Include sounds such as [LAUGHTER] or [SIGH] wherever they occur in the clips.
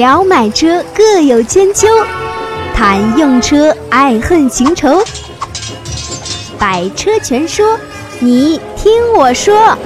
聊买车各有千秋，谈用车爱恨情仇。百车全说，你听我说。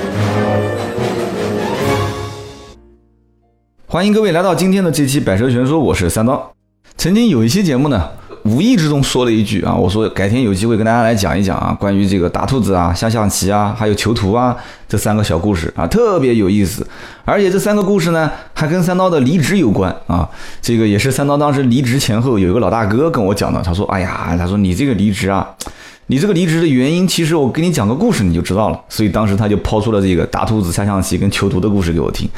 欢迎各位来到今天的这期《百车全说》，我是三刀。曾经有一期节目呢。无意之中说了一句啊，我说改天有机会跟大家来讲一讲啊，关于这个打兔子啊、下象棋啊，还有囚徒啊这三个小故事啊，特别有意思。而且这三个故事呢，还跟三刀的离职有关啊。这个也是三刀当时离职前后有一个老大哥跟我讲的，他说：“哎呀，他说你这个离职啊，你这个离职的原因，其实我给你讲个故事你就知道了。”所以当时他就抛出了这个打兔子、下象棋跟囚徒的故事给我听。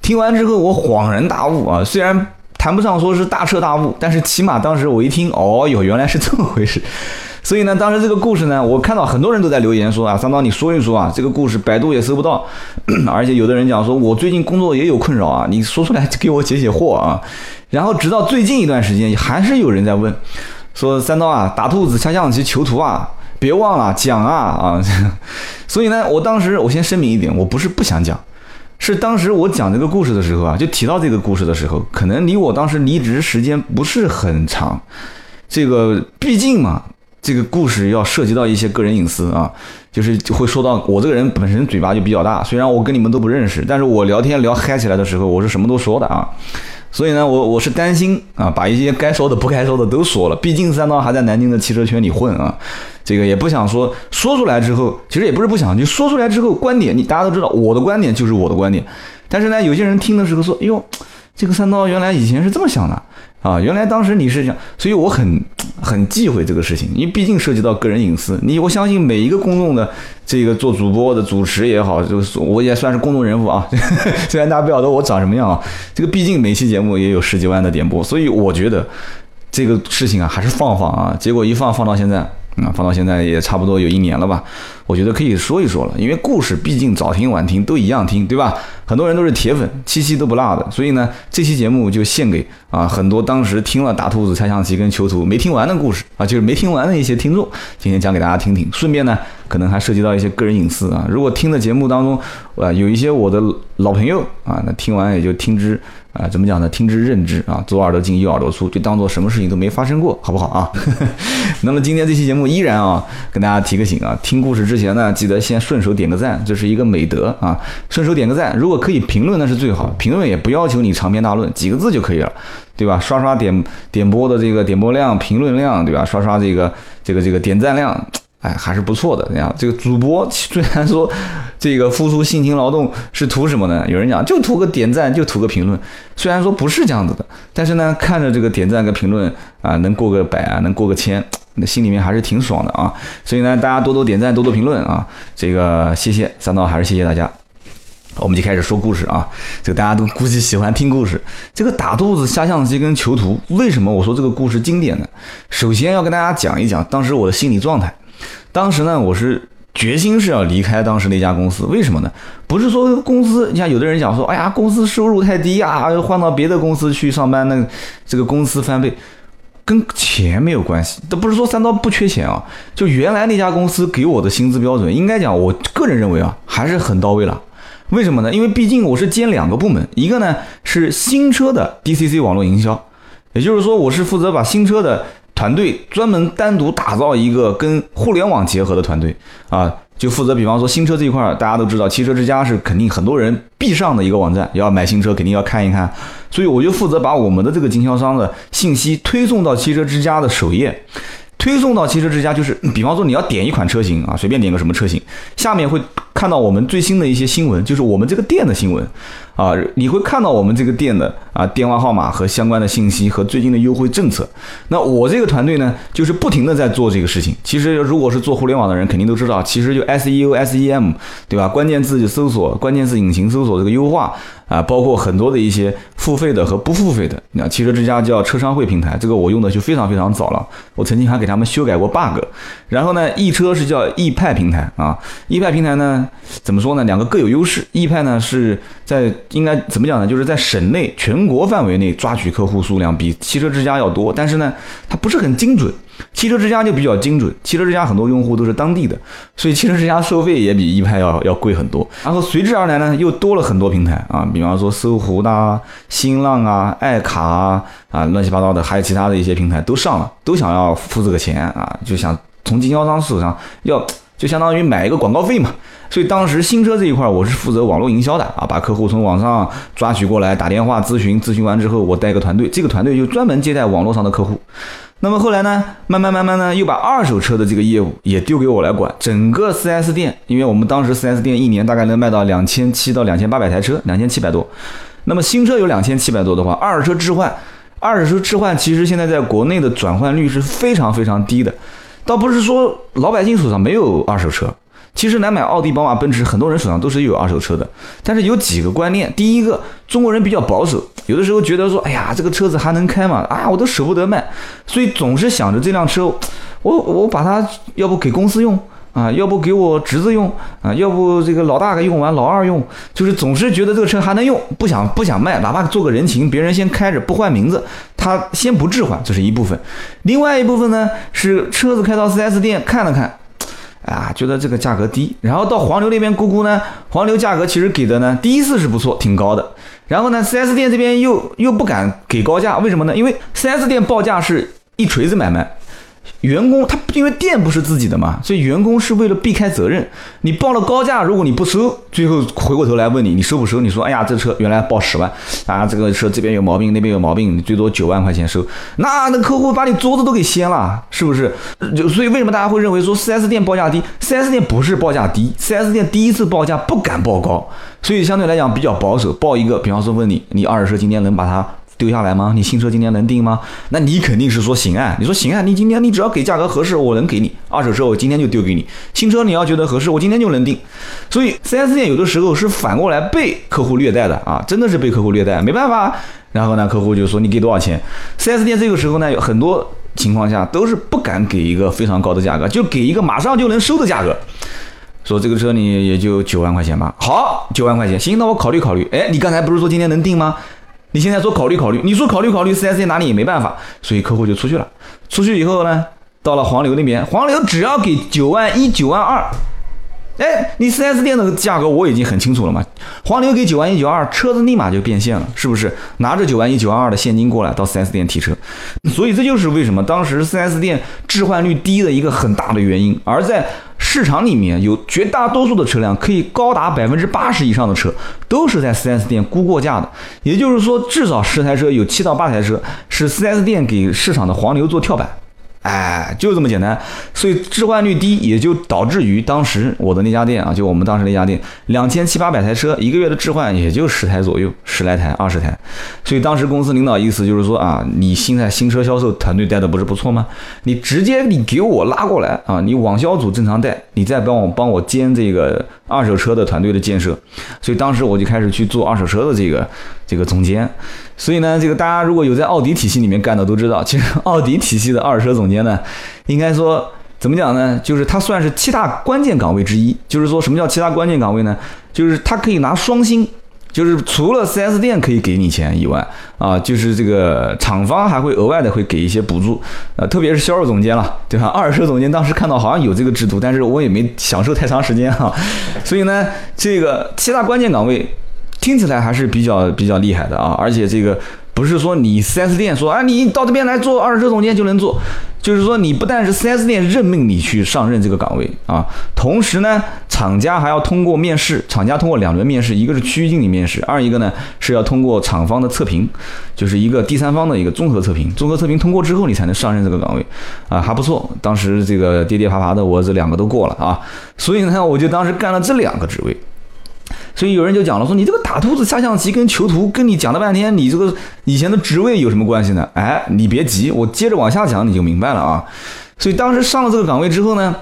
听完之后，我恍然大悟啊，虽然。谈不上说是大彻大悟，但是起码当时我一听，哦哟，原来是这么回事。[LAUGHS] 所以呢，当时这个故事呢，我看到很多人都在留言说啊，三刀你说一说啊，这个故事百度也搜不到，[COUGHS] 而且有的人讲说我最近工作也有困扰啊，你说出来给我解解惑啊。然后直到最近一段时间，还是有人在问，说三刀啊，打兔子、下象棋、囚徒啊，别忘了讲啊啊。[LAUGHS] 所以呢，我当时我先声明一点，我不是不想讲。是当时我讲这个故事的时候啊，就提到这个故事的时候，可能离我当时离职时间不是很长。这个毕竟嘛，这个故事要涉及到一些个人隐私啊，就是会说到我这个人本身嘴巴就比较大。虽然我跟你们都不认识，但是我聊天聊嗨起来的时候，我是什么都说的啊。所以呢，我我是担心啊，把一些该说的不该说的都说了。毕竟三刀还在南京的汽车圈里混啊。这个也不想说，说出来之后，其实也不是不想，就说出来之后，观点你大家都知道，我的观点就是我的观点。但是呢，有些人听的时候说，哎呦，这个三刀原来以前是这么想的啊，原来当时你是想，所以我很很忌讳这个事情，因为毕竟涉及到个人隐私。你我相信每一个公众的这个做主播的主持也好，就是我也算是公众人物啊，[LAUGHS] 虽然大家不晓得我长什么样啊，这个毕竟每期节目也有十几万的点播，所以我觉得这个事情啊，还是放放啊。结果一放放到现在。啊，放到现在也差不多有一年了吧，我觉得可以说一说了，因为故事毕竟早听晚听都一样听，对吧？很多人都是铁粉，七七都不落的，所以呢，这期节目就献给啊很多当时听了打兔子、猜象棋跟囚徒没听完的故事啊，就是没听完的一些听众，今天讲给大家听听，顺便呢，可能还涉及到一些个人隐私啊。如果听的节目当中啊有一些我的老朋友啊，那听完也就听之。啊，怎么讲呢？听之任之啊，左耳朵进右耳朵出，就当做什么事情都没发生过，好不好啊？[LAUGHS] 那么今天这期节目依然啊，跟大家提个醒啊，听故事之前呢，记得先顺手点个赞，这是一个美德啊。顺手点个赞，如果可以评论那是最好，评论也不要求你长篇大论，几个字就可以了，对吧？刷刷点点播的这个点播量、评论量，对吧？刷刷这个这个这个点赞量。哎，还是不错的。这样，这个主播 [LAUGHS] 虽然说这个付出辛勤劳动是图什么呢？有人讲就图个点赞，就图个评论。虽然说不是这样子的，但是呢，看着这个点赞跟评论啊，能过个百啊，能过个千，那心里面还是挺爽的啊。所以呢，大家多多点赞，多多评论啊。这个谢谢三刀，还是谢谢大家。我们就开始说故事啊。这个大家都估计喜欢听故事。这个打肚子、下象棋跟囚徒，为什么我说这个故事经典呢？首先要跟大家讲一讲当时我的心理状态。当时呢，我是决心是要离开当时那家公司，为什么呢？不是说公司，你像有的人讲说，哎呀，公司收入太低啊，换到别的公司去上班，那这个公司翻倍，跟钱没有关系。都不是说三刀不缺钱啊，就原来那家公司给我的薪资标准，应该讲，我个人认为啊，还是很到位了。为什么呢？因为毕竟我是兼两个部门，一个呢是新车的 DCC 网络营销，也就是说，我是负责把新车的。团队专门单独打造一个跟互联网结合的团队啊，就负责，比方说新车这一块儿，大家都知道，汽车之家是肯定很多人必上的一个网站，要买新车肯定要看一看，所以我就负责把我们的这个经销商的信息推送到汽车之家的首页，推送到汽车之家，就是比方说你要点一款车型啊，随便点个什么车型，下面会看到我们最新的一些新闻，就是我们这个店的新闻。啊，你会看到我们这个店的啊电话号码和相关的信息和最近的优惠政策。那我这个团队呢，就是不停的在做这个事情。其实如果是做互联网的人，肯定都知道，其实就 SEO、SEM，对吧？关键字就搜索，关键字引擎搜索这个优化啊，包括很多的一些付费的和不付费的。那汽车之家叫车商会平台，这个我用的就非常非常早了。我曾经还给他们修改过 bug。然后呢，易车是叫易派平台啊，易派平台呢怎么说呢？两个各有优势。易派呢是在应该怎么讲呢？就是在省内全国范围内抓取客户数量比汽车之家要多，但是呢，它不是很精准。汽车之家就比较精准，汽车之家很多用户都是当地的，所以汽车之家收费也比易派要要贵很多。然后随之而来呢，又多了很多平台啊，比方说搜狐的、新浪啊、爱卡啊啊，乱七八糟的，还有其他的一些平台都上了，都想要付这个钱啊，就想从经销商手上要，就相当于买一个广告费嘛。所以当时新车这一块，我是负责网络营销的啊，把客户从网上抓取过来，打电话咨询，咨询完之后我带个团队，这个团队就专门接待网络上的客户。那么后来呢，慢慢慢慢呢，又把二手车的这个业务也丢给我来管。整个 4S 店，因为我们当时 4S 店一年大概能卖到两千七到两千八百台车，两千七百多。那么新车有两千七百多的话，二手车置换，二手车置换其实现在在国内的转换率是非常非常低的，倒不是说老百姓手上没有二手车。其实来买奥迪、宝马、奔驰，很多人手上都是有二手车的。但是有几个观念，第一个，中国人比较保守，有的时候觉得说，哎呀，这个车子还能开嘛？啊，我都舍不得卖，所以总是想着这辆车，我我把它要不给公司用啊，要不给我侄子用啊，要不这个老大给用完，老二用，就是总是觉得这个车还能用，不想不想卖，哪怕做个人情，别人先开着不换名字，他先不置换，这是一部分。另外一部分呢，是车子开到 4S 店看了看。啊，觉得这个价格低，然后到黄牛那边估估呢，黄牛价格其实给的呢，第一次是不错，挺高的。然后呢，4S 店这边又又不敢给高价，为什么呢？因为 4S 店报价是一锤子买卖。员工他因为店不是自己的嘛，所以员工是为了避开责任。你报了高价，如果你不收，最后回过头来问你，你收不收？你说，哎呀，这车原来报十万，啊，这个车这边有毛病，那边有毛病，你最多九万块钱收，那那客户把你桌子都给掀了，是不是？就所以为什么大家会认为说 4S 店报价低？4S 店不是报价低，4S 店第一次报价不敢报高，所以相对来讲比较保守，报一个，比方说问你，你二手车今天能把它。丢下来吗？你新车今天能定吗？那你肯定是说行啊。你说行啊，你今天你只要给价格合适，我能给你二手车，我今天就丢给你。新车你要觉得合适，我今天就能定。所以 4S 店有的时候是反过来被客户虐待的啊，真的是被客户虐待，没办法。然后呢，客户就说你给多少钱？4S 店这个时候呢，有很多情况下都是不敢给一个非常高的价格，就给一个马上就能收的价格，说这个车你也就九万块钱吧。好，九万块钱，行，那我考虑考虑。哎，你刚才不是说今天能定吗？你现在说考虑考虑，你说考虑考虑，4S 店拿你也没办法，所以客户就出去了。出去以后呢，到了黄牛那边，黄牛只要给九万一、九万二，哎，你 4S 店的价格我已经很清楚了嘛。黄牛给九万一、九万二，车子立马就变现了，是不是？拿着九万一、九万二的现金过来到 4S 店提车，所以这就是为什么当时 4S 店置换率低的一个很大的原因。而在市场里面有绝大多数的车辆，可以高达百分之八十以上的车，都是在 4S 店估过价的。也就是说，至少十台车有七到八台车是 4S 店给市场的黄牛做跳板。哎，就这么简单，所以置换率低，也就导致于当时我的那家店啊，就我们当时那家店，两千七八百台车，一个月的置换也就十台左右，十来台、二十台。所以当时公司领导意思就是说啊，你现在新车销售团队带的不是不错吗？你直接你给我拉过来啊，你网销组正常带，你再帮我帮我兼这个二手车的团队的建设。所以当时我就开始去做二手车的这个这个总监。所以呢，这个大家如果有在奥迪体系里面干的都知道，其实奥迪体系的二手车总监呢，应该说怎么讲呢？就是他算是七大关键岗位之一。就是说什么叫七大关键岗位呢？就是他可以拿双薪，就是除了 4S 店可以给你钱以外，啊，就是这个厂方还会额外的会给一些补助，呃，特别是销售总监了，对吧？二手车总监当时看到好像有这个制度，但是我也没享受太长时间哈。所以呢，这个七大关键岗位。听起来还是比较比较厉害的啊，而且这个不是说你 4S 店说啊，你到这边来做二手车总监就能做，就是说你不但是 4S 店任命你去上任这个岗位啊，同时呢，厂家还要通过面试，厂家通过两轮面试，一个是区域经理面试，二一个呢是要通过厂方的测评，就是一个第三方的一个综合测评，综合测评通过之后你才能上任这个岗位啊，还不错，当时这个跌跌爬爬的我这两个都过了啊，所以呢，我就当时干了这两个职位。所以有人就讲了，说你这个打兔子下象棋跟囚徒，跟你讲了半天，你这个以前的职位有什么关系呢？哎，你别急，我接着往下讲，你就明白了啊。所以当时上了这个岗位之后呢，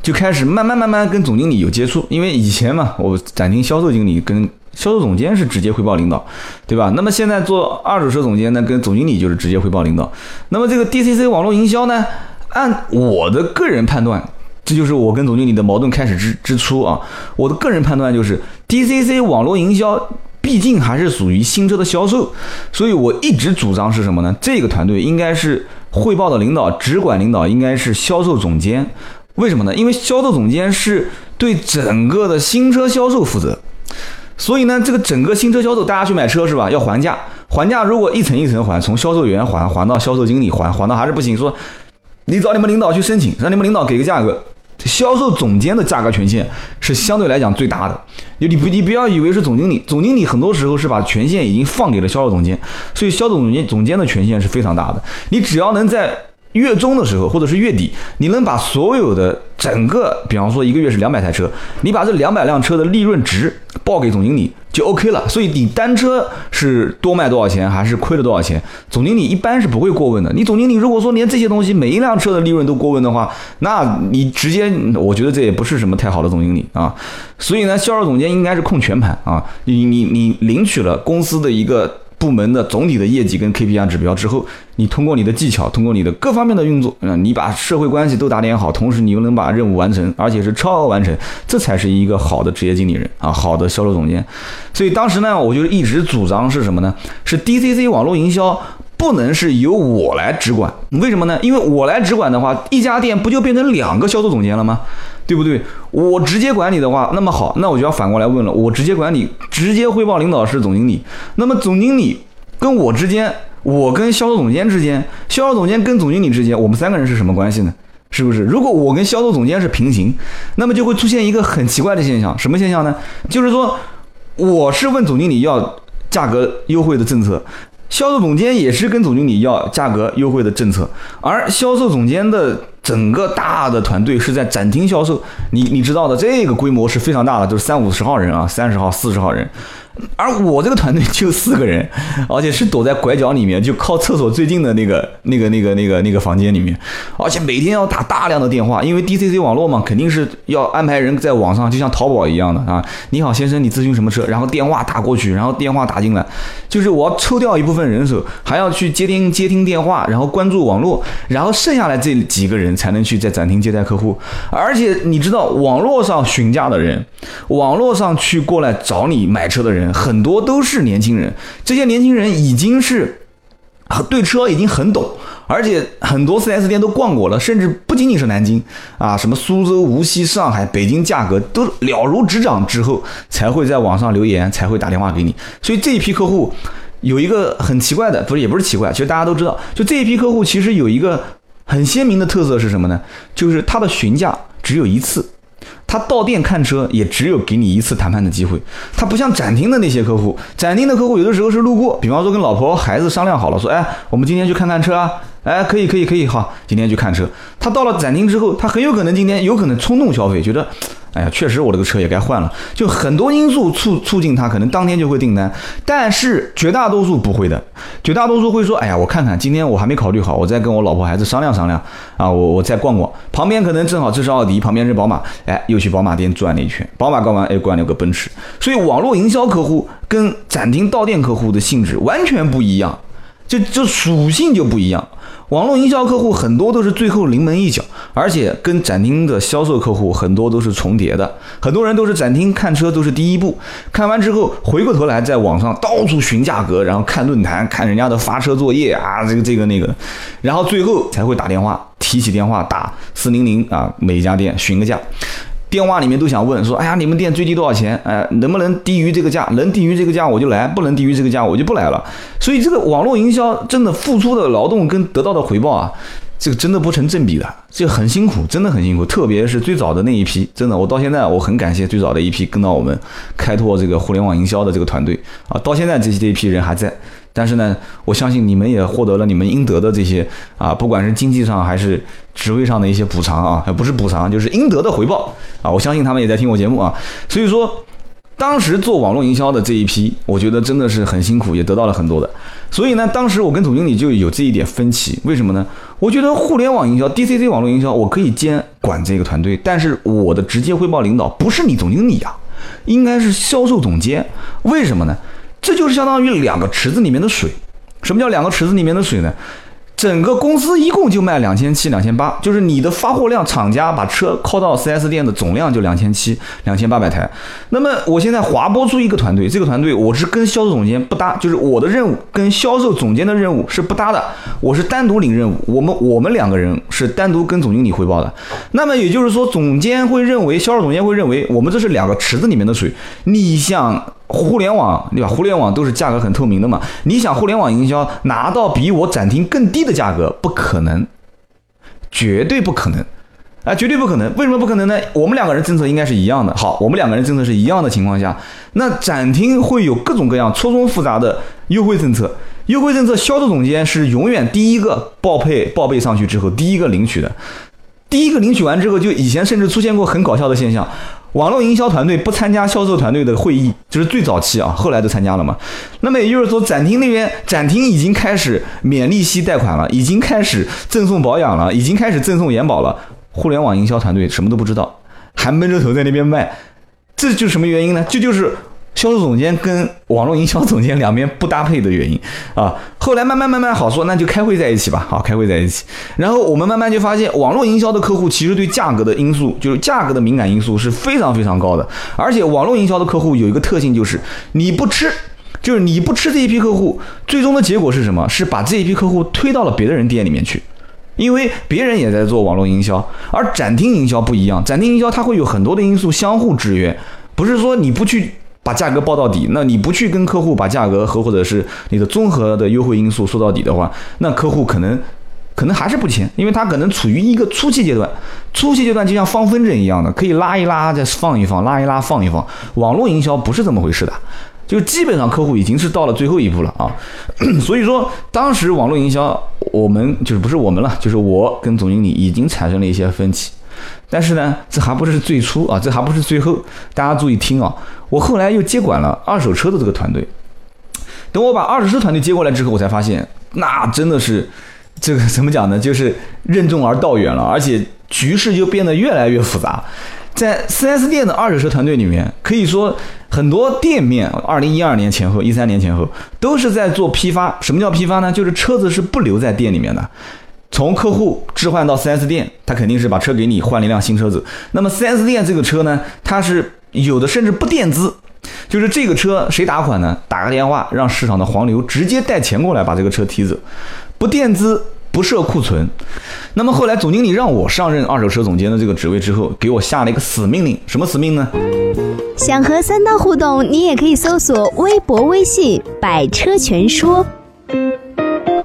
就开始慢慢慢慢跟总经理有接触，因为以前嘛，我展厅销售经理跟销售总监是直接汇报领导，对吧？那么现在做二手车总监呢，跟总经理就是直接汇报领导。那么这个 DCC 网络营销呢，按我的个人判断。这就是我跟总经理的矛盾开始之之初啊。我的个人判断就是，DCC 网络营销毕竟还是属于新车的销售，所以我一直主张是什么呢？这个团队应该是汇报的领导、直管领导应该是销售总监。为什么呢？因为销售总监是对整个的新车销售负责。所以呢，这个整个新车销售，大家去买车是吧？要还价，还价如果一层一层还，从销售员还还到销售经理还，还到还是不行，说你找你们领导去申请，让你们领导给个价格。销售总监的价格权限是相对来讲最大的。你不你不要以为是总经理，总经理很多时候是把权限已经放给了销售总监，所以销售总监总监的权限是非常大的。你只要能在月中的时候，或者是月底，你能把所有的整个，比方说一个月是两百台车，你把这两百辆车的利润值报给总经理就 OK 了。所以你单车是多卖多少钱，还是亏了多少钱，总经理一般是不会过问的。你总经理如果说连这些东西每一辆车的利润都过问的话，那你直接，我觉得这也不是什么太好的总经理啊。所以呢，销售总监应该是控全盘啊。你你你领取了公司的一个。部门的总体的业绩跟 KPI 指标之后，你通过你的技巧，通过你的各方面的运作，嗯，你把社会关系都打点好，同时你又能把任务完成，而且是超额完成，这才是一个好的职业经理人啊，好的销售总监。所以当时呢，我就一直主张是什么呢？是 DCC 网络营销不能是由我来直管，为什么呢？因为我来直管的话，一家店不就变成两个销售总监了吗？对不对？我直接管理的话，那么好，那我就要反过来问了。我直接管理，直接汇报领导是总经理。那么总经理跟我之间，我跟销售总监之间，销售总监跟总经理之间，我们三个人是什么关系呢？是不是？如果我跟销售总监是平行，那么就会出现一个很奇怪的现象。什么现象呢？就是说，我是问总经理要价格优惠的政策。销售总监也是跟总经理要价格优惠的政策，而销售总监的整个大的团队是在展厅销售，你你知道的，这个规模是非常大的，就是三五十号人啊，三十号、四十号人。而我这个团队就四个人，而且是躲在拐角里面，就靠厕所最近的那个、那个、那个、那个、那个房间里面，而且每天要打大量的电话，因为 DCC 网络嘛，肯定是要安排人在网上，就像淘宝一样的啊。你好，先生，你咨询什么车？然后电话打过去，然后电话打进来，就是我要抽调一部分人手，还要去接听接听电话，然后关注网络，然后剩下来这几个人才能去在展厅接待客户。而且你知道，网络上询价的人，网络上去过来找你买车的人。很多都是年轻人，这些年轻人已经是对车已经很懂，而且很多 4S 店都逛过了，甚至不仅仅是南京啊，什么苏州、无锡、上海、北京，价格都了如指掌之后，才会在网上留言，才会打电话给你。所以这一批客户有一个很奇怪的，不是也不是奇怪，其实大家都知道，就这一批客户其实有一个很鲜明的特色是什么呢？就是他的询价只有一次。他到店看车也只有给你一次谈判的机会，他不像展厅的那些客户，展厅的客户有的时候是路过，比方说跟老婆孩子商量好了，说，哎，我们今天去看看车啊，哎，可以可以可以，好，今天去看车。他到了展厅之后，他很有可能今天有可能冲动消费，觉得。哎呀，确实我这个车也该换了，就很多因素促促进他可能当天就会订单，但是绝大多数不会的，绝大多数会说，哎呀，我看看今天我还没考虑好，我再跟我老婆孩子商量商量啊，我我再逛逛，旁边可能正好这是奥迪，旁边是宝马，哎，又去宝马店转了一圈，宝马逛完，哎，逛了个奔驰，所以网络营销客户跟展厅到店客户的性质完全不一样，就就属性就不一样。网络营销客户很多都是最后临门一脚，而且跟展厅的销售客户很多都是重叠的。很多人都是展厅看车都是第一步，看完之后回过头来在网上到处询价格，然后看论坛、看人家的发车作业啊，这个这个那个，然后最后才会打电话，提起电话打四零零啊，每一家店询个价。电话里面都想问说，哎呀，你们店最低多少钱？哎，能不能低于这个价？能低于这个价我就来，不能低于这个价我就不来了。所以这个网络营销真的付出的劳动跟得到的回报啊，这个真的不成正比的，这很辛苦，真的很辛苦。特别是最早的那一批，真的，我到现在我很感谢最早的一批跟到我们开拓这个互联网营销的这个团队啊，到现在这些这一批人还在。但是呢，我相信你们也获得了你们应得的这些啊，不管是经济上还是职位上的一些补偿啊，还不是补偿，就是应得的回报啊。我相信他们也在听我节目啊。所以说，当时做网络营销的这一批，我觉得真的是很辛苦，也得到了很多的。所以呢，当时我跟总经理就有这一点分歧。为什么呢？我觉得互联网营销 DCC 网络营销，我可以监管这个团队，但是我的直接汇报领导不是你总经理啊，应该是销售总监。为什么呢？这就是相当于两个池子里面的水。什么叫两个池子里面的水呢？整个公司一共就卖两千七、两千八，就是你的发货量，厂家把车靠到 4S 店的总量就两千七、两千八百台。那么我现在划拨出一个团队，这个团队我是跟销售总监不搭，就是我的任务跟销售总监的任务是不搭的，我是单独领任务，我们我们两个人是单独跟总经理汇报的。那么也就是说，总监会认为，销售总监会认为，我们这是两个池子里面的水，你想。互联网对吧？互联网都是价格很透明的嘛。你想互联网营销拿到比我展厅更低的价格，不可能，绝对不可能，啊，绝对不可能。为什么不可能呢？我们两个人政策应该是一样的。好，我们两个人政策是一样的情况下，那展厅会有各种各样错综复杂的优惠政策。优惠政策，销售总监是永远第一个报配报备上去之后，第一个领取的。第一个领取完之后，就以前甚至出现过很搞笑的现象。网络营销团队不参加销售团队的会议，就是最早期啊，后来都参加了嘛。那么也就是说，展厅那边展厅已经开始免利息贷款了，已经开始赠送保养了，已经开始赠送延保了。互联网营销团队什么都不知道，还闷着头在那边卖，这就是什么原因呢？这就是。销售总监跟网络营销总监两边不搭配的原因啊，后来慢慢慢慢好说，那就开会在一起吧，好开会在一起。然后我们慢慢就发现，网络营销的客户其实对价格的因素，就是价格的敏感因素是非常非常高的。而且网络营销的客户有一个特性，就是你不吃，就是你不吃这一批客户，最终的结果是什么？是把这一批客户推到了别的人店里面去，因为别人也在做网络营销，而展厅营销不一样，展厅营销它会有很多的因素相互制约，不是说你不去。把价格报到底，那你不去跟客户把价格和或者是你的综合的优惠因素说到底的话，那客户可能可能还是不签，因为他可能处于一个初期阶段，初期阶段就像放风筝一样的，可以拉一拉再放一放，拉一拉放一放。网络营销不是这么回事的，就基本上客户已经是到了最后一步了啊。[COUGHS] 所以说，当时网络营销我们就是不是我们了，就是我跟总经理已经产生了一些分歧。但是呢，这还不是最初啊，这还不是最后。大家注意听啊，我后来又接管了二手车的这个团队。等我把二手车团队接过来之后，我才发现，那真的是这个怎么讲呢？就是任重而道远了，而且局势就变得越来越复杂。在 4S 店的二手车团队里面，可以说很多店面，二零一二年前后、一三年前后，都是在做批发。什么叫批发呢？就是车子是不留在店里面的。从客户置换到 4S 店，他肯定是把车给你换了一辆新车子。那么 4S 店这个车呢，它是有的甚至不垫资，就是这个车谁打款呢？打个电话让市场的黄牛直接带钱过来把这个车提走，不垫资不设库存。那么后来总经理让我上任二手车总监的这个职位之后，给我下了一个死命令，什么死命呢？想和三刀互动，你也可以搜索微博、微信“百车全说”。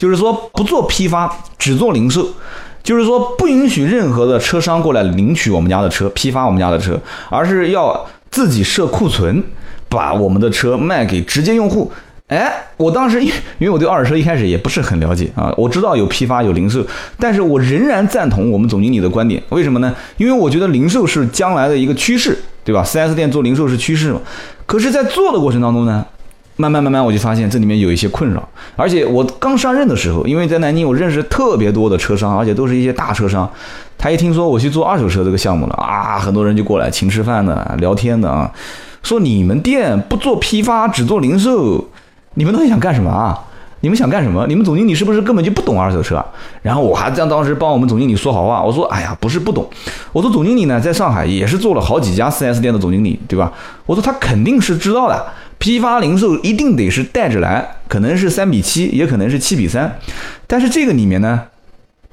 就是说不做批发，只做零售，就是说不允许任何的车商过来领取我们家的车，批发我们家的车，而是要自己设库存，把我们的车卖给直接用户。哎，我当时因 [LAUGHS] 因为我对二手车一开始也不是很了解啊，我知道有批发有零售，但是我仍然赞同我们总经理的观点。为什么呢？因为我觉得零售是将来的一个趋势，对吧？4S 店做零售是趋势嘛。可是，在做的过程当中呢？慢慢慢慢，我就发现这里面有一些困扰，而且我刚上任的时候，因为在南京，我认识特别多的车商，而且都是一些大车商。他一听说我去做二手车这个项目了啊，很多人就过来请吃饭的、聊天的啊，说你们店不做批发，只做零售，你们到底想干什么啊？你们想干什么？你们总经理是不是根本就不懂二手车？然后我还在当时帮我们总经理说好话，我说：哎呀，不是不懂，我说总经理呢，在上海也是做了好几家 4S 店的总经理，对吧？我说他肯定是知道的。批发零售一定得是带着来，可能是三比七，也可能是七比三。但是这个里面呢，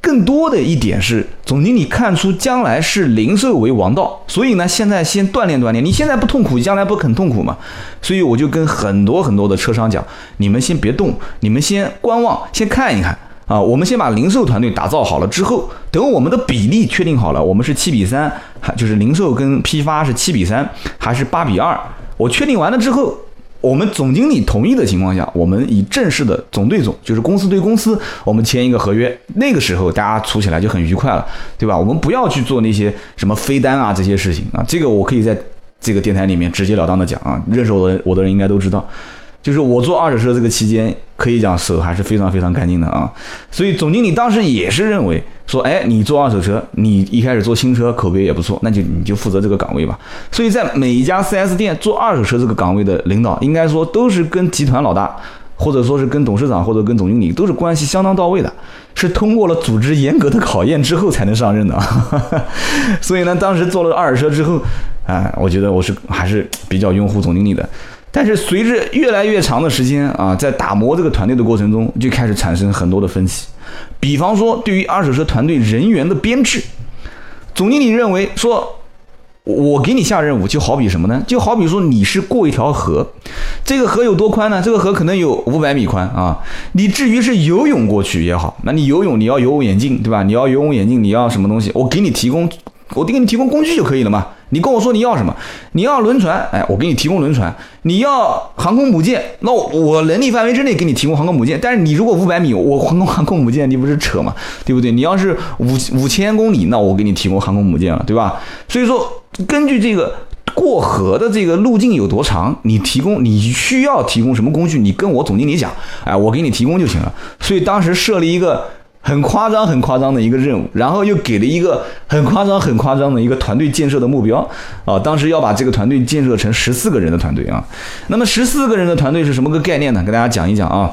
更多的一点是总经理看出将来是零售为王道，所以呢，现在先锻炼锻炼。你现在不痛苦，将来不肯痛苦嘛？所以我就跟很多很多的车商讲，你们先别动，你们先观望，先看一看啊。我们先把零售团队打造好了之后，等我们的比例确定好了，我们是七比三，还就是零售跟批发是七比三，还是八比二？我确定完了之后。我们总经理同意的情况下，我们以正式的总对总，就是公司对公司，我们签一个合约。那个时候大家处起来就很愉快了，对吧？我们不要去做那些什么飞单啊这些事情啊。这个我可以在这个电台里面直截了当的讲啊，认识我的我的人应该都知道。就是我做二手车这个期间，可以讲手还是非常非常干净的啊。所以总经理当时也是认为说，哎，你做二手车，你一开始做新车口碑也不错，那就你就负责这个岗位吧。所以在每一家 4S 店做二手车这个岗位的领导，应该说都是跟集团老大或者说是跟董事长或者跟总经理都是关系相当到位的，是通过了组织严格的考验之后才能上任的。[LAUGHS] 所以呢，当时做了二手车之后，哎，我觉得我是还是比较拥护总经理的。但是随着越来越长的时间啊，在打磨这个团队的过程中，就开始产生很多的分歧。比方说，对于二手车团队人员的编制，总经理认为说。我给你下任务，就好比什么呢？就好比说你是过一条河，这个河有多宽呢？这个河可能有五百米宽啊。你至于是游泳过去也好，那你游泳你要游泳眼镜对吧？你要游泳眼镜，你要什么东西？我给你提供，我给你提供工具就可以了嘛。你跟我说你要什么？你要轮船，哎，我给你提供轮船。你要航空母舰，那我能力范围之内给你提供航空母舰。但是你如果五百米，我航空航空母舰，你不是扯吗？对不对？你要是五五千公里，那我给你提供航空母舰了，对吧？所以说，根据这个过河的这个路径有多长，你提供你需要提供什么工具，你跟我总经理讲，哎，我给你提供就行了。所以当时设立一个。很夸张、很夸张的一个任务，然后又给了一个很夸张、很夸张的一个团队建设的目标啊！当时要把这个团队建设成十四个人的团队啊。那么十四个人的团队是什么个概念呢？跟大家讲一讲啊。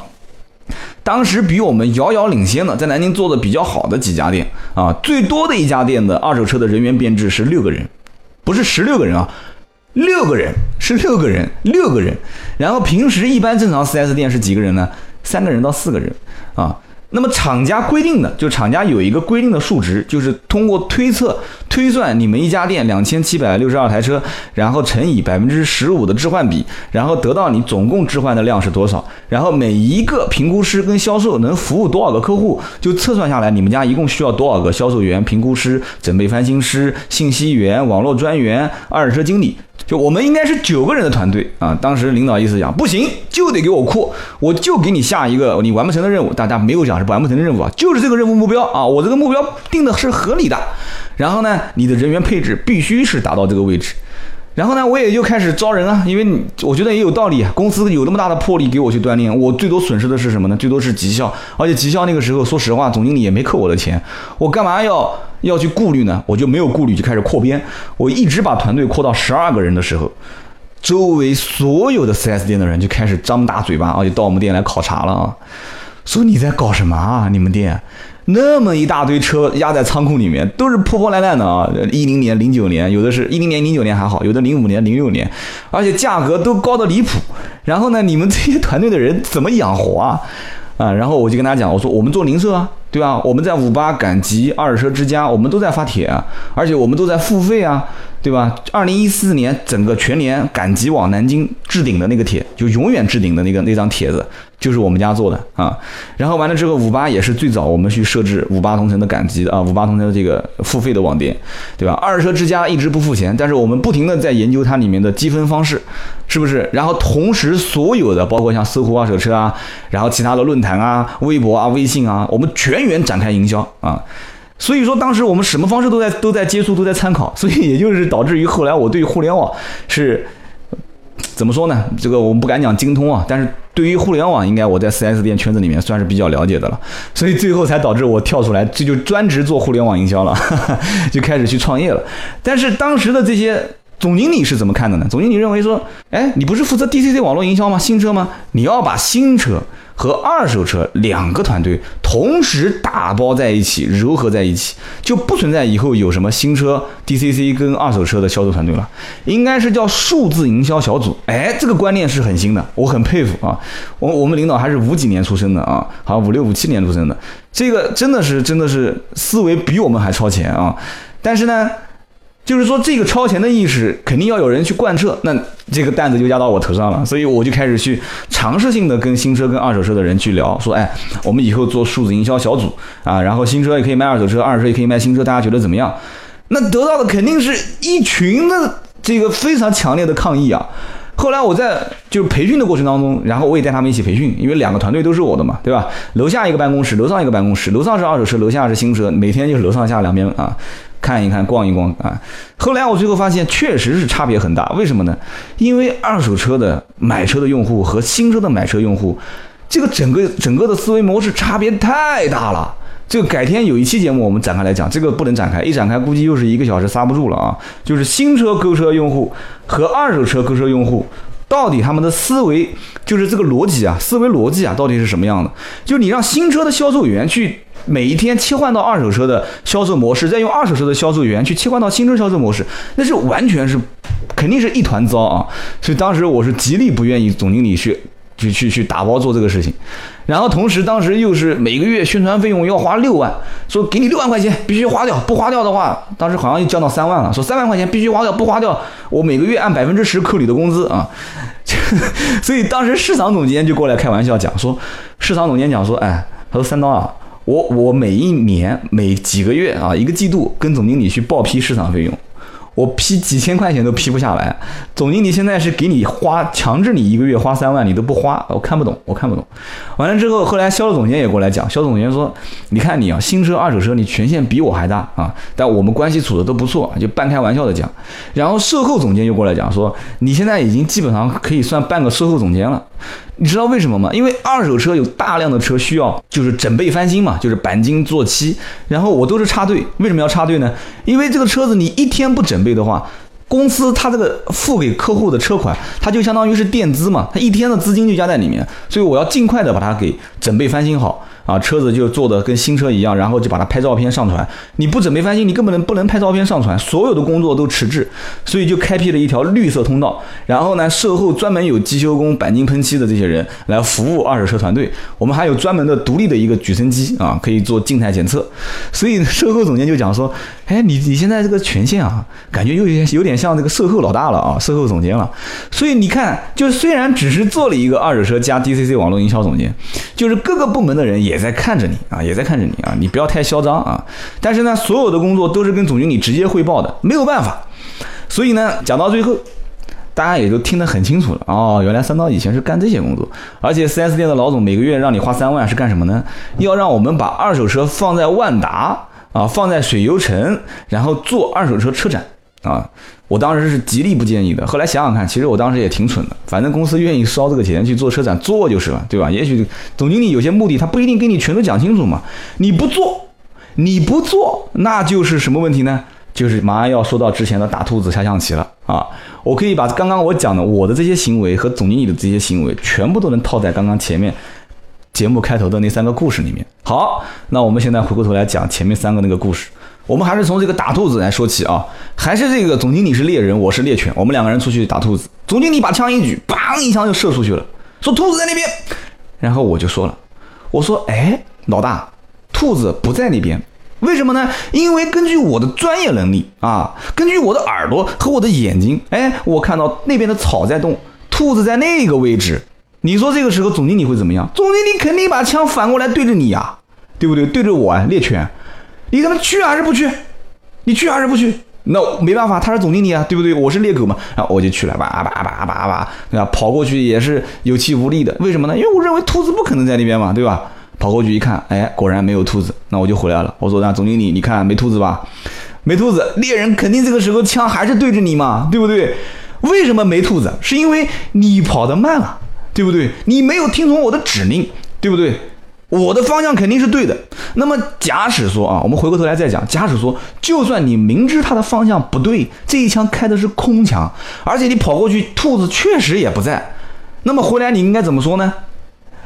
当时比我们遥遥领先的，在南京做的比较好的几家店啊，最多的一家店的二手车的人员编制是六个人，不是十六个人啊，六个人是六个人，六个人。然后平时一般正常 4S 店是几个人呢？三个人到四个人啊。那么厂家规定的，就厂家有一个规定的数值，就是通过推测推算你们一家店两千七百六十二台车，然后乘以百分之十五的置换比，然后得到你总共置换的量是多少，然后每一个评估师跟销售能服务多少个客户，就测算下来你们家一共需要多少个销售员、评估师、整备翻新师、信息员、网络专员、二手车经理。就我们应该是九个人的团队啊，当时领导意思讲，不行就得给我扩，我就给你下一个你完不成的任务。大家没有讲是完不成的任务啊，就是这个任务目标啊，我这个目标定的是合理的。然后呢，你的人员配置必须是达到这个位置。然后呢，我也就开始招人啊，因为我觉得也有道理，公司有那么大的魄力给我去锻炼，我最多损失的是什么呢？最多是绩效，而且绩效那个时候，说实话，总经理也没扣我的钱，我干嘛要要去顾虑呢？我就没有顾虑，就开始扩编，我一直把团队扩到十二个人的时候，周围所有的 4S 店的人就开始张大嘴巴，啊，就到我们店来考察了啊，说你在搞什么啊？你们店？那么一大堆车压在仓库里面，都是破破烂烂的啊！一零年、零九年，有的是一零年、零九年还好，有的零五年、零六年，而且价格都高的离谱。然后呢，你们这些团队的人怎么养活啊？啊，然后我就跟他讲，我说我们做零售啊，对吧？我们在五八、赶集、二手车之家，我们都在发帖啊，而且我们都在付费啊，对吧？二零一四年整个全年赶集网南京置顶的那个帖，就永远置顶的那个那张帖子。就是我们家做的啊，然后完了之后，五八也是最早我们去设置五八同城的赶集的啊，五八同城的这个付费的网店，对吧？二手车之家一直不付钱，但是我们不停的在研究它里面的积分方式，是不是？然后同时所有的包括像搜狐二手车啊，然后其他的论坛啊、微博啊、微信啊，我们全员展开营销啊。所以说当时我们什么方式都在都在接触都在参考，所以也就是导致于后来我对互联网是。怎么说呢？这个我们不敢讲精通啊，但是对于互联网，应该我在 4S 店圈子里面算是比较了解的了，所以最后才导致我跳出来，这就专职做互联网营销了，[LAUGHS] 就开始去创业了。但是当时的这些总经理是怎么看的呢？总经理认为说，哎，你不是负责 DCC 网络营销吗？新车吗？你要把新车。和二手车两个团队同时打包在一起，糅合在一起，就不存在以后有什么新车 DCC 跟二手车的销售团队了，应该是叫数字营销小组。哎，这个观念是很新的，我很佩服啊。我我们领导还是五几年出生的啊，好像五六五七年出生的，这个真的是真的是思维比我们还超前啊。但是呢。就是说，这个超前的意识肯定要有人去贯彻，那这个担子就压到我头上了，所以我就开始去尝试性的跟新车、跟二手车的人去聊，说，哎，我们以后做数字营销小组啊，然后新车也可以卖二手车，二手车也可以卖新车，大家觉得怎么样？那得到的肯定是一群的这个非常强烈的抗议啊。后来我在就培训的过程当中，然后我也带他们一起培训，因为两个团队都是我的嘛，对吧？楼下一个办公室，楼上一个办公室，楼上是二手车，楼下是新车，每天就是楼上下两边啊。看一看，逛一逛啊！后来我最后发现，确实是差别很大。为什么呢？因为二手车的买车的用户和新车的买车用户，这个整个整个的思维模式差别太大了。这个改天有一期节目我们展开来讲，这个不能展开，一展开估计又是一个小时刹不住了啊！就是新车购车用户和二手车购车用户到底他们的思维就是这个逻辑啊，思维逻辑啊，到底是什么样的？就你让新车的销售员去每一天切换到二手车的销售模式，再用二手车的销售员去切换到新车销售模式，那是完全是肯定是一团糟啊！所以当时我是极力不愿意总经理去。去去去打包做这个事情，然后同时当时又是每个月宣传费用要花六万，说给你六万块钱必须花掉，不花掉的话，当时好像又降到三万了，说三万块钱必须花掉，不花掉我每个月按百分之十扣你的工资啊。[LAUGHS] 所以当时市场总监就过来开玩笑讲说，市场总监讲说，哎，他说三刀啊，我我每一年每几个月啊一个季度跟总经理去报批市场费用。我批几千块钱都批不下来，总经理现在是给你花，强制你一个月花三万，你都不花，我看不懂，我看不懂。完了之后，后来销售总监也过来讲，销售总监说：“你看你啊，新车、二手车，你权限比我还大啊，但我们关系处的都不错，就半开玩笑的讲。”然后售后总监又过来讲说：“你现在已经基本上可以算半个售后总监了。”你知道为什么吗？因为二手车有大量的车需要就是整备翻新嘛，就是钣金做漆，然后我都是插队。为什么要插队呢？因为这个车子你一天不整备的话，公司他这个付给客户的车款，他就相当于是垫资嘛，他一天的资金就压在里面，所以我要尽快的把它给整备翻新好。啊，车子就做的跟新车一样，然后就把它拍照片上传。你不准备翻新，你根本不能拍照片上传，所有的工作都迟滞，所以就开辟了一条绿色通道。然后呢，售后专门有机修工、钣金喷漆的这些人来服务二手车团队。我们还有专门的独立的一个举升机啊，可以做静态检测。所以售后总监就讲说：“哎，你你现在这个权限啊，感觉有点有点像这个售后老大了啊，售后总监了。”所以你看，就虽然只是做了一个二手车加 DCC 网络营销总监，就是各个部门的人也。也在看着你啊，也在看着你啊，你不要太嚣张啊。但是呢，所有的工作都是跟总经理直接汇报的，没有办法。所以呢，讲到最后，大家也都听得很清楚了哦。原来三刀以前是干这些工作，而且 4S 店的老总每个月让你花三万是干什么呢？要让我们把二手车放在万达啊，放在水游城，然后做二手车车展啊。我当时是极力不建议的。后来想想看，其实我当时也挺蠢的。反正公司愿意烧这个钱去做车展，做就是了，对吧？也许总经理有些目的，他不一定跟你全都讲清楚嘛。你不做，你不做，那就是什么问题呢？就是马上要说到之前的打兔子下象棋了啊！我可以把刚刚我讲的我的这些行为和总经理的这些行为，全部都能套在刚刚前面节目开头的那三个故事里面。好，那我们现在回过头来讲前面三个那个故事。我们还是从这个打兔子来说起啊，还是这个总经理是猎人，我是猎犬，我们两个人出去打兔子。总经理把枪一举，砰一枪就射出去了，说兔子在那边。然后我就说了，我说哎，老大，兔子不在那边，为什么呢？因为根据我的专业能力啊，根据我的耳朵和我的眼睛，哎，我看到那边的草在动，兔子在那个位置。你说这个时候总经理会怎么样？总经理肯定把枪反过来对着你呀，对不对？对着我啊猎犬。你他妈去还是不去？你去还是不去？那没办法，他是总经理啊，对不对？我是猎狗嘛，然后我就去了，叭叭叭叭叭，对吧？跑过去也是有气无力的，为什么呢？因为我认为兔子不可能在那边嘛，对吧？跑过去一看，哎，果然没有兔子，那我就回来了。我说那总经理，你看没兔子吧？没兔子，猎人肯定这个时候枪还是对着你嘛，对不对？为什么没兔子？是因为你跑得慢了，对不对？你没有听从我的指令，对不对？我的方向肯定是对的。那么，假使说啊，我们回过头来再讲，假使说，就算你明知它的方向不对，这一枪开的是空枪，而且你跑过去，兔子确实也不在，那么回来你应该怎么说呢？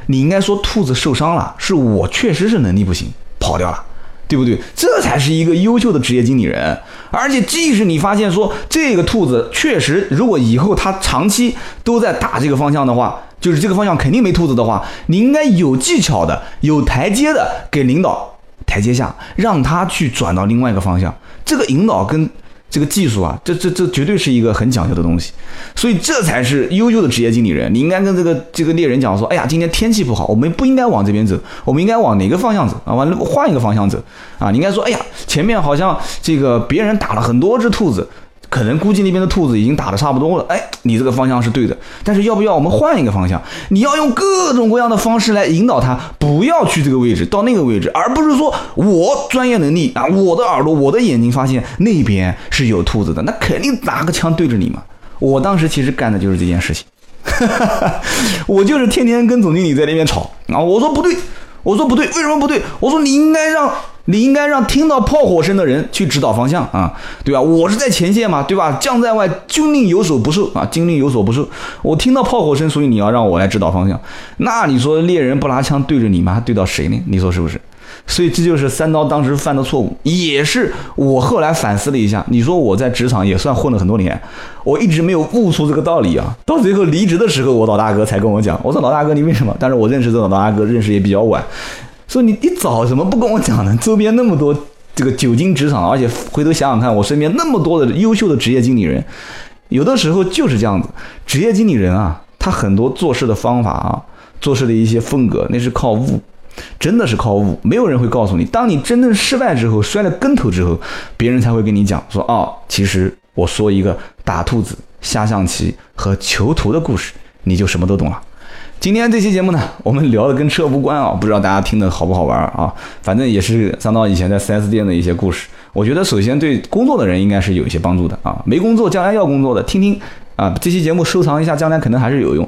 你应该说兔子受伤了，是我确实是能力不行，跑掉了，对不对？这才是一个优秀的职业经理人。而且，即使你发现说这个兔子确实，如果以后它长期都在打这个方向的话，就是这个方向肯定没兔子的话，你应该有技巧的、有台阶的给领导台阶下，让他去转到另外一个方向。这个引导跟这个技术啊，这这这绝对是一个很讲究的东西。所以这才是优秀的职业经理人。你应该跟这个这个猎人讲说：“哎呀，今天天气不好，我们不应该往这边走，我们应该往哪个方向走啊？完了换一个方向走啊！你应该说：哎呀，前面好像这个别人打了很多只兔子。”可能估计那边的兔子已经打的差不多了，哎，你这个方向是对的，但是要不要我们换一个方向？你要用各种各样的方式来引导他，不要去这个位置，到那个位置，而不是说我专业能力啊，我的耳朵，我的眼睛发现那边是有兔子的，那肯定拿个枪对着你嘛。[LAUGHS] 我当时其实干的就是这件事情，[LAUGHS] 我就是天天跟总经理在那边吵啊，我说不对，我说不对，为什么不对？我说你应该让你应该让听到炮火声的人去指导方向啊，对吧？我是在前线嘛，对吧？将在外，军令有所不受啊，军令有所不受。我听到炮火声，所以你要让我来指导方向。那你说猎人不拿枪对着你吗？对到谁呢？你说是不是？所以这就是三刀当时犯的错误，也是我后来反思了一下。你说我在职场也算混了很多年，我一直没有悟出这个道理啊。到最后离职的时候，我老大哥才跟我讲，我说老大哥你为什么？但是我认识这老大哥认识也比较晚。说你你早怎么不跟我讲呢？[LAUGHS] 周边那么多这个久经职场，而且回头想想看，我身边那么多的优秀的职业经理人，有的时候就是这样子。职业经理人啊，他很多做事的方法啊，做事的一些风格，那是靠悟，真的是靠悟。没有人会告诉你，当你真正失败之后，摔了跟头之后，别人才会跟你讲说，哦，其实我说一个打兔子、下象棋和囚徒的故事，你就什么都懂了。今天这期节目呢，我们聊的跟车无关啊，不知道大家听的好不好玩啊？反正也是三刀以前在 4S 店的一些故事。我觉得首先对工作的人应该是有一些帮助的啊，没工作将来要工作的，听听啊，这期节目收藏一下，将来可能还是有用。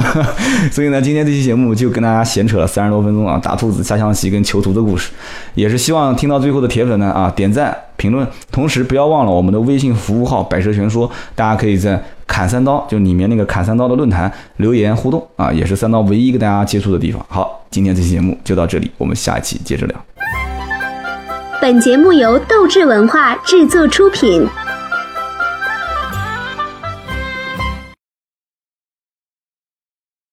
[LAUGHS] 所以呢，今天这期节目就跟大家闲扯了三十多分钟啊，大兔子、下象棋跟囚徒的故事，也是希望听到最后的铁粉呢啊点赞评论，同时不要忘了我们的微信服务号“百蛇全说”，大家可以在。砍三刀就里面那个砍三刀的论坛留言互动啊，也是三刀唯一跟大家接触的地方。好，今天这期节目就到这里，我们下一期接着聊。本节目由斗志文化制作出品。